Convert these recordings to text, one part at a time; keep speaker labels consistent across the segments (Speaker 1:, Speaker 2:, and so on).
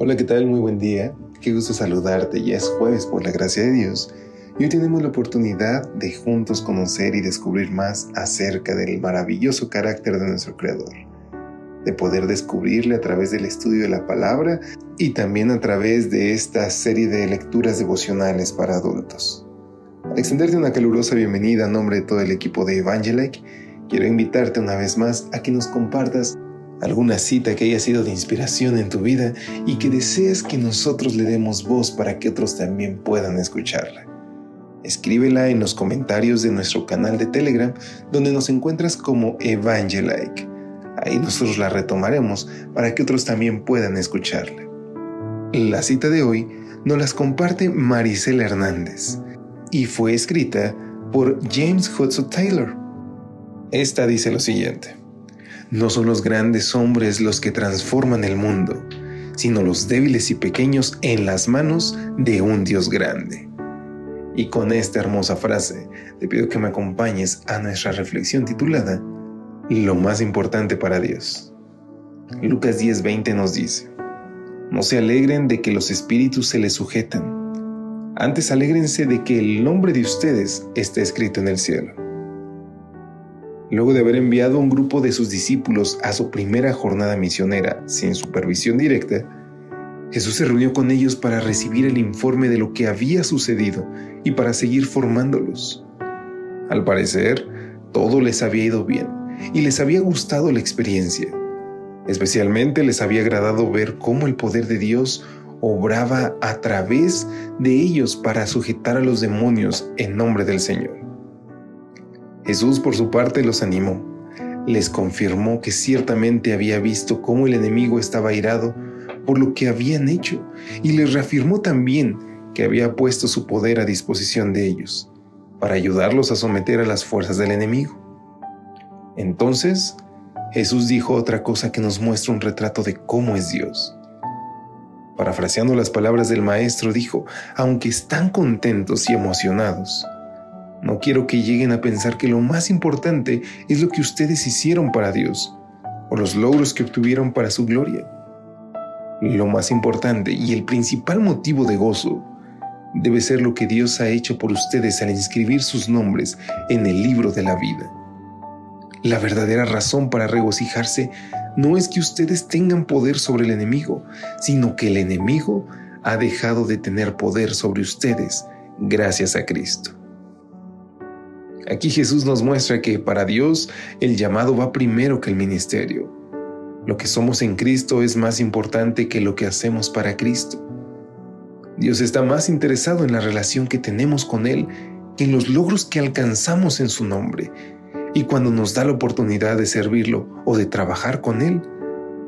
Speaker 1: Hola, ¿qué tal? Muy buen día. Qué gusto saludarte. Ya es jueves por la gracia de Dios. Y hoy tenemos la oportunidad de juntos conocer y descubrir más acerca del maravilloso carácter de nuestro Creador. De poder descubrirle a través del estudio de la palabra y también a través de esta serie de lecturas devocionales para adultos. Al extenderte una calurosa bienvenida a nombre de todo el equipo de Evangelike, quiero invitarte una vez más a que nos compartas alguna cita que haya sido de inspiración en tu vida y que desees que nosotros le demos voz para que otros también puedan escucharla. Escríbela en los comentarios de nuestro canal de Telegram donde nos encuentras como Evangelike. Ahí nosotros la retomaremos para que otros también puedan escucharla. La cita de hoy nos las comparte Maricela Hernández y fue escrita por James Hudson Taylor. Esta dice lo siguiente. No son los grandes hombres los que transforman el mundo, sino los débiles y pequeños en las manos de un Dios grande. Y con esta hermosa frase, te pido que me acompañes a nuestra reflexión titulada Lo más importante para Dios. Lucas 10:20 nos dice, No se alegren de que los espíritus se les sujetan, antes alégrense de que el nombre de ustedes esté escrito en el cielo. Luego de haber enviado un grupo de sus discípulos a su primera jornada misionera sin supervisión directa, Jesús se reunió con ellos para recibir el informe de lo que había sucedido y para seguir formándolos. Al parecer, todo les había ido bien y les había gustado la experiencia. Especialmente les había agradado ver cómo el poder de Dios obraba a través de ellos para sujetar a los demonios en nombre del Señor. Jesús por su parte los animó, les confirmó que ciertamente había visto cómo el enemigo estaba airado por lo que habían hecho y les reafirmó también que había puesto su poder a disposición de ellos para ayudarlos a someter a las fuerzas del enemigo. Entonces, Jesús dijo otra cosa que nos muestra un retrato de cómo es Dios. Parafraseando las palabras del Maestro, dijo, aunque están contentos y emocionados, no quiero que lleguen a pensar que lo más importante es lo que ustedes hicieron para Dios o los logros que obtuvieron para su gloria. Lo más importante y el principal motivo de gozo debe ser lo que Dios ha hecho por ustedes al inscribir sus nombres en el libro de la vida. La verdadera razón para regocijarse no es que ustedes tengan poder sobre el enemigo, sino que el enemigo ha dejado de tener poder sobre ustedes gracias a Cristo. Aquí Jesús nos muestra que para Dios el llamado va primero que el ministerio. Lo que somos en Cristo es más importante que lo que hacemos para Cristo. Dios está más interesado en la relación que tenemos con Él que en los logros que alcanzamos en su nombre. Y cuando nos da la oportunidad de servirlo o de trabajar con Él,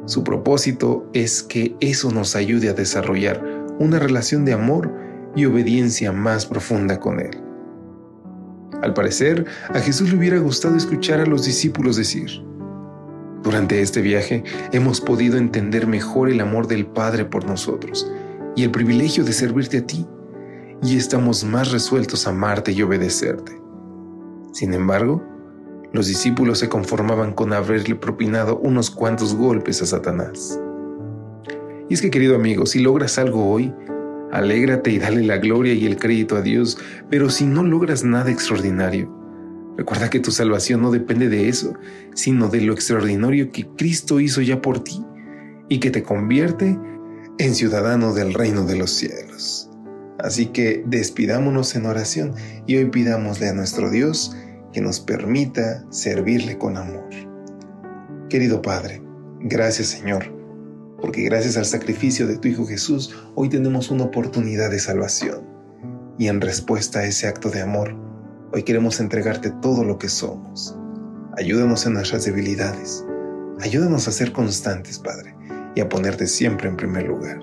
Speaker 1: su propósito es que eso nos ayude a desarrollar una relación de amor y obediencia más profunda con Él. Al parecer, a Jesús le hubiera gustado escuchar a los discípulos decir, durante este viaje hemos podido entender mejor el amor del Padre por nosotros y el privilegio de servirte a ti, y estamos más resueltos a amarte y obedecerte. Sin embargo, los discípulos se conformaban con haberle propinado unos cuantos golpes a Satanás. Y es que, querido amigo, si logras algo hoy, alégrate y dale la gloria y el crédito a Dios, pero si no logras nada extraordinario, recuerda que tu salvación no depende de eso, sino de lo extraordinario que Cristo hizo ya por ti y que te convierte en ciudadano del reino de los cielos. Así que despidámonos en oración y hoy pidámosle a nuestro Dios que nos permita servirle con amor. Querido Padre, gracias Señor, porque gracias al sacrificio de tu Hijo Jesús, hoy tenemos una oportunidad de salvación. Y en respuesta a ese acto de amor, hoy queremos entregarte todo lo que somos. Ayúdanos en nuestras debilidades. Ayúdanos a ser constantes, Padre, y a ponerte siempre en primer lugar.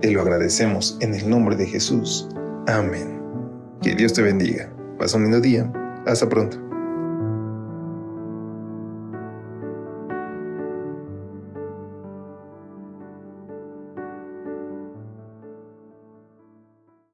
Speaker 1: Te lo agradecemos en el nombre de Jesús. Amén. Que Dios te bendiga. Pasa un lindo día. Hasta pronto.